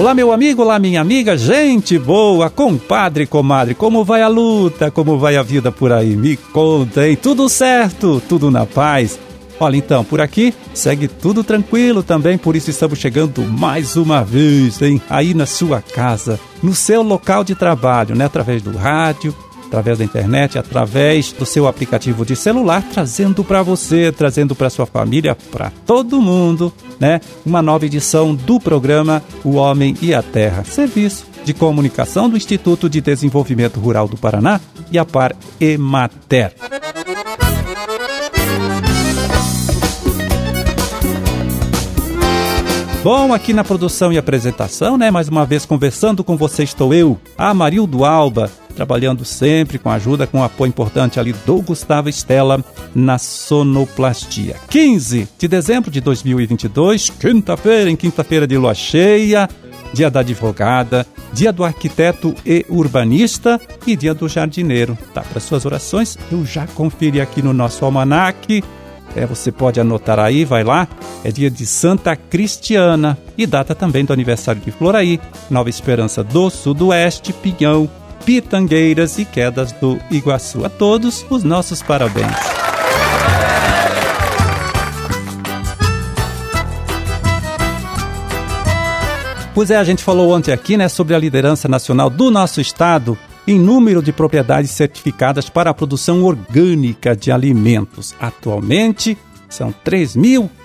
Olá, meu amigo, olá, minha amiga, gente boa, compadre, comadre, como vai a luta, como vai a vida por aí? Me contem, tudo certo, tudo na paz. Olha, então, por aqui segue tudo tranquilo também, por isso estamos chegando mais uma vez, hein? Aí na sua casa, no seu local de trabalho, né? Através do rádio, através da internet, através do seu aplicativo de celular, trazendo para você, trazendo para sua família, para todo mundo, né? Uma nova edição do programa O Homem e a Terra, serviço de comunicação do Instituto de Desenvolvimento Rural do Paraná e a Par Emater. Bom, aqui na produção e apresentação, né? Mais uma vez conversando com você estou eu, Amarildo Alba, trabalhando sempre com ajuda, com apoio importante ali do Gustavo Estela na sonoplastia. 15 de dezembro de 2022, quinta-feira, em quinta-feira de lua cheia, dia da advogada, dia do arquiteto e urbanista e dia do jardineiro. Tá para suas orações? Eu já conferi aqui no nosso almanaque é, você pode anotar aí, vai lá. É dia de Santa Cristiana e data também do aniversário de Floraí, Nova Esperança do Sudoeste, Pinhão, Pitangueiras e Quedas do Iguaçu. A todos os nossos parabéns. Pois é, a gente falou ontem aqui, né, sobre a liderança nacional do nosso estado em número de propriedades certificadas para a produção orgânica de alimentos. Atualmente, são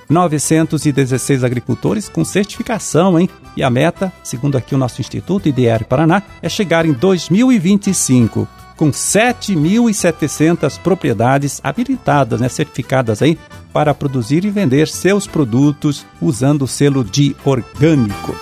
3.916 agricultores com certificação, hein? E a meta, segundo aqui o nosso Instituto IDR Paraná, é chegar em 2025 com 7.700 propriedades habilitadas, né, certificadas aí para produzir e vender seus produtos usando o selo de orgânico.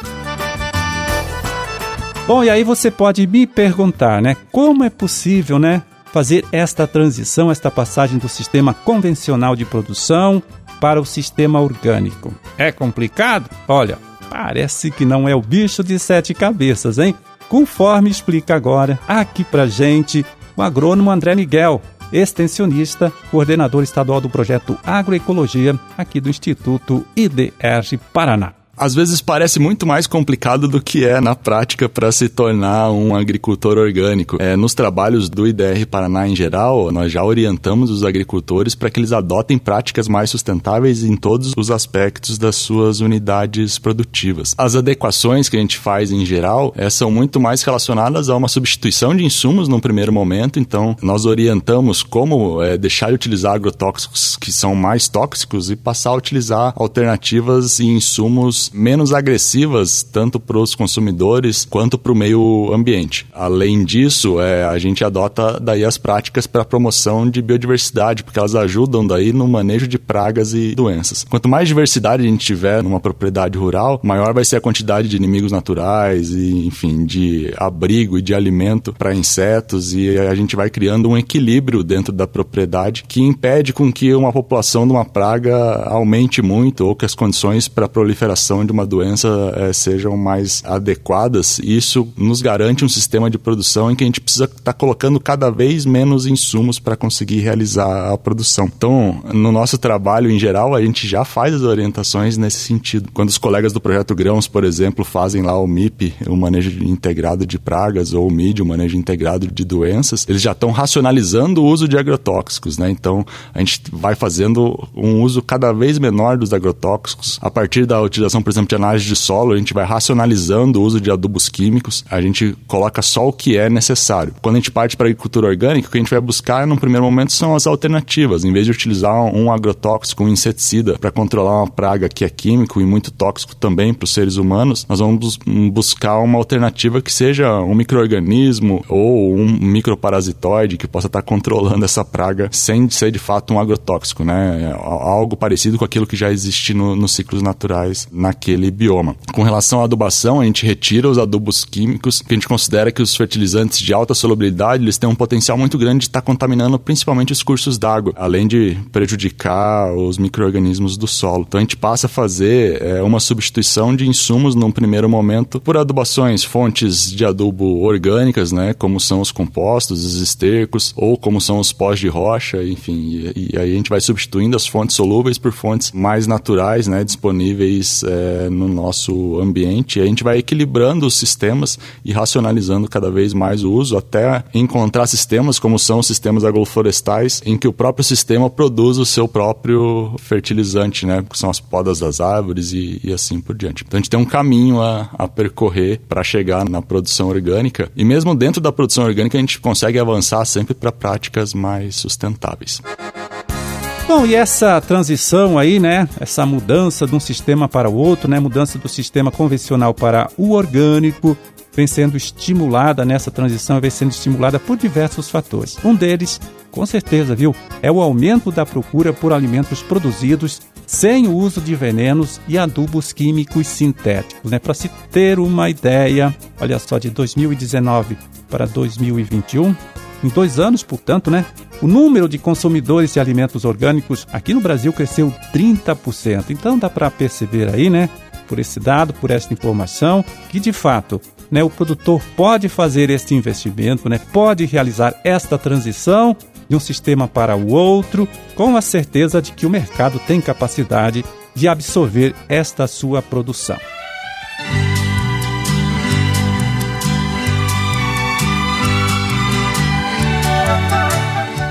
Bom, e aí você pode me perguntar, né? Como é possível, né? Fazer esta transição, esta passagem do sistema convencional de produção para o sistema orgânico. É complicado? Olha, parece que não é o bicho de sete cabeças, hein? Conforme explica agora aqui pra gente o agrônomo André Miguel, extensionista, coordenador estadual do projeto Agroecologia aqui do Instituto IDR Paraná às vezes parece muito mais complicado do que é na prática para se tornar um agricultor orgânico. É, nos trabalhos do IDR Paraná em geral, nós já orientamos os agricultores para que eles adotem práticas mais sustentáveis em todos os aspectos das suas unidades produtivas. As adequações que a gente faz em geral é, são muito mais relacionadas a uma substituição de insumos no primeiro momento, então nós orientamos como é, deixar de utilizar agrotóxicos que são mais tóxicos e passar a utilizar alternativas e insumos menos agressivas tanto para os consumidores quanto para o meio ambiente. Além disso, é, a gente adota daí as práticas para promoção de biodiversidade, porque elas ajudam daí no manejo de pragas e doenças. Quanto mais diversidade a gente tiver numa propriedade rural, maior vai ser a quantidade de inimigos naturais e, enfim, de abrigo e de alimento para insetos e a gente vai criando um equilíbrio dentro da propriedade que impede com que uma população de uma praga aumente muito ou que as condições para proliferação de uma doença é, sejam mais adequadas, isso nos garante um sistema de produção em que a gente precisa estar tá colocando cada vez menos insumos para conseguir realizar a produção. Então, no nosso trabalho em geral, a gente já faz as orientações nesse sentido. Quando os colegas do Projeto Grãos, por exemplo, fazem lá o MIP, o manejo integrado de pragas, ou o MID, o manejo integrado de doenças, eles já estão racionalizando o uso de agrotóxicos, né? Então, a gente vai fazendo um uso cada vez menor dos agrotóxicos a partir da utilização por exemplo, de análise de solo, a gente vai racionalizando o uso de adubos químicos, a gente coloca só o que é necessário. Quando a gente parte para a agricultura orgânica, o que a gente vai buscar no primeiro momento são as alternativas. Em vez de utilizar um agrotóxico, um inseticida para controlar uma praga que é químico e muito tóxico também para os seres humanos, nós vamos buscar uma alternativa que seja um microorganismo ou um microparasitoide que possa estar controlando essa praga sem ser de fato um agrotóxico, né? Algo parecido com aquilo que já existe no, nos ciclos naturais na naquele bioma. Com relação à adubação, a gente retira os adubos químicos, que a gente considera que os fertilizantes de alta solubilidade eles têm um potencial muito grande de estar tá contaminando principalmente os cursos d'água, além de prejudicar os micro-organismos do solo. Então a gente passa a fazer é, uma substituição de insumos num primeiro momento por adubações, fontes de adubo orgânicas, né, como são os compostos, os estercos, ou como são os pós de rocha, enfim, e, e aí a gente vai substituindo as fontes solúveis por fontes mais naturais, né, disponíveis é, no nosso ambiente. E a gente vai equilibrando os sistemas e racionalizando cada vez mais o uso, até encontrar sistemas como são os sistemas agroflorestais, em que o próprio sistema produz o seu próprio fertilizante, né, que são as podas das árvores e, e assim por diante. Então a gente tem um caminho a, a percorrer para chegar na produção orgânica, e mesmo dentro da produção orgânica a gente consegue avançar sempre para práticas mais sustentáveis. Bom, e essa transição aí, né? Essa mudança de um sistema para o outro, né? Mudança do sistema convencional para o orgânico, vem sendo estimulada nessa transição, vem sendo estimulada por diversos fatores. Um deles, com certeza, viu, é o aumento da procura por alimentos produzidos sem o uso de venenos e adubos químicos sintéticos. Né? Para se ter uma ideia, olha só, de 2019 para 2021, em dois anos, portanto, né, o número de consumidores de alimentos orgânicos aqui no Brasil cresceu 30%. Então dá para perceber aí, né, por esse dado, por essa informação, que de fato né, o produtor pode fazer este investimento, né, pode realizar esta transição de um sistema para o outro, com a certeza de que o mercado tem capacidade de absorver esta sua produção.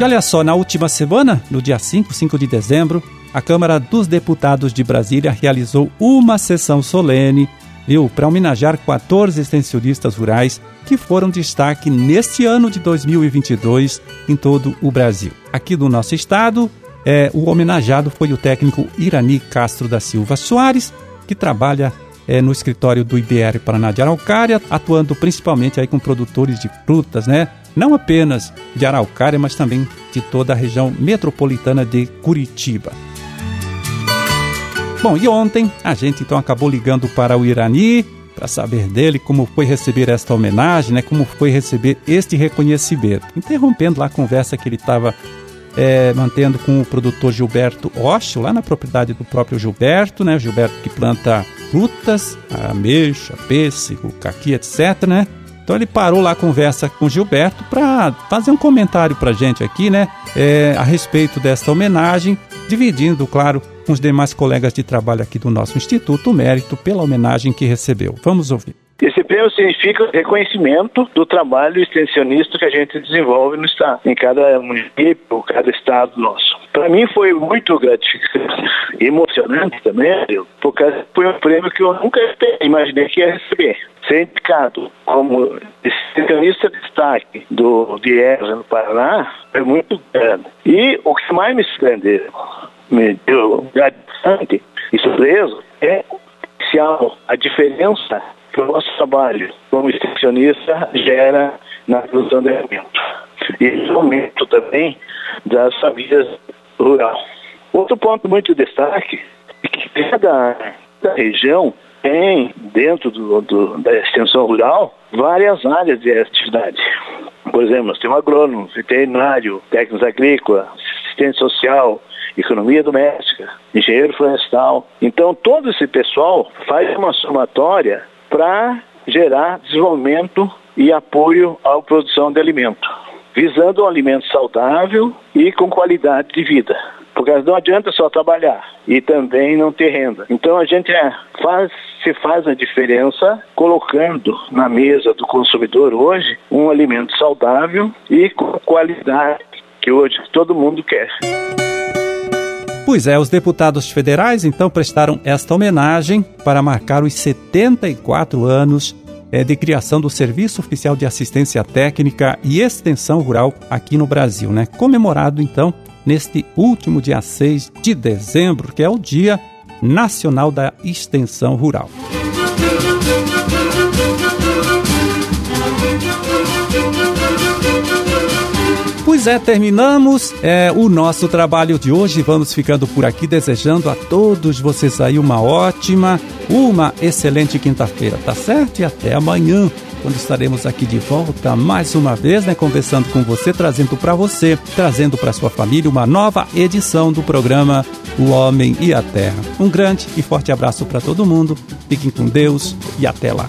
E olha só, na última semana, no dia 5, 5 de dezembro, a Câmara dos Deputados de Brasília realizou uma sessão solene, viu, para homenagear 14 extensionistas rurais que foram destaque neste ano de 2022 em todo o Brasil. Aqui no nosso estado, é, o homenageado foi o técnico Irani Castro da Silva Soares, que trabalha é, no escritório do IBR Paraná de Araucária, atuando principalmente aí com produtores de frutas, né? não apenas de Araucária, mas também de toda a região metropolitana de Curitiba. Bom, e ontem a gente então acabou ligando para o Irani para saber dele como foi receber esta homenagem, né? Como foi receber este reconhecimento. Interrompendo lá a conversa que ele estava é, mantendo com o produtor Gilberto Ocho, lá na propriedade do próprio Gilberto, né? Gilberto que planta frutas, ameixa, pêssego, caqui, etc, né? Então ele parou lá a conversa com Gilberto para fazer um comentário para gente aqui, né, é, a respeito desta homenagem, dividindo, claro, com os demais colegas de trabalho aqui do nosso Instituto o mérito pela homenagem que recebeu. Vamos ouvir. Esse prêmio significa reconhecimento do trabalho extensionista que a gente desenvolve no estado, em cada município, cada estado nosso. Para mim foi muito gratificante e emocionante também, porque foi um prêmio que eu nunca imaginei que ia receber. Ser indicado como extensionista de destaque do DIES no Paraná é muito grande. E o que mais me surpreendeu, me deu gratificante e surpreso, é a diferença o nosso trabalho como extensionista gera na produção de alimento. E aumento também das famílias rurais. Outro ponto muito de destaque é que cada, cada região tem, dentro do, do, da extensão rural, várias áreas de atividade. Por exemplo, nós temos agrônomo, veterinário, técnicos agrícola, assistente social, economia doméstica, engenheiro florestal. Então, todo esse pessoal faz uma somatória para gerar desenvolvimento e apoio à produção de alimento, visando um alimento saudável e com qualidade de vida. Porque não adianta só trabalhar e também não ter renda. Então a gente é, faz, se faz a diferença colocando na mesa do consumidor hoje um alimento saudável e com qualidade que hoje todo mundo quer. Pois é, os deputados federais então prestaram esta homenagem para marcar os 74 anos é, de criação do Serviço Oficial de Assistência Técnica e Extensão Rural aqui no Brasil, né? Comemorado então neste último dia 6 de dezembro, que é o Dia Nacional da Extensão Rural. Pois é, terminamos é, o nosso trabalho de hoje. Vamos ficando por aqui, desejando a todos vocês aí uma ótima, uma excelente quinta-feira, tá certo? E até amanhã quando estaremos aqui de volta mais uma vez, né, conversando com você, trazendo para você, trazendo para sua família uma nova edição do programa O Homem e a Terra. Um grande e forte abraço para todo mundo. Fiquem com Deus e até lá.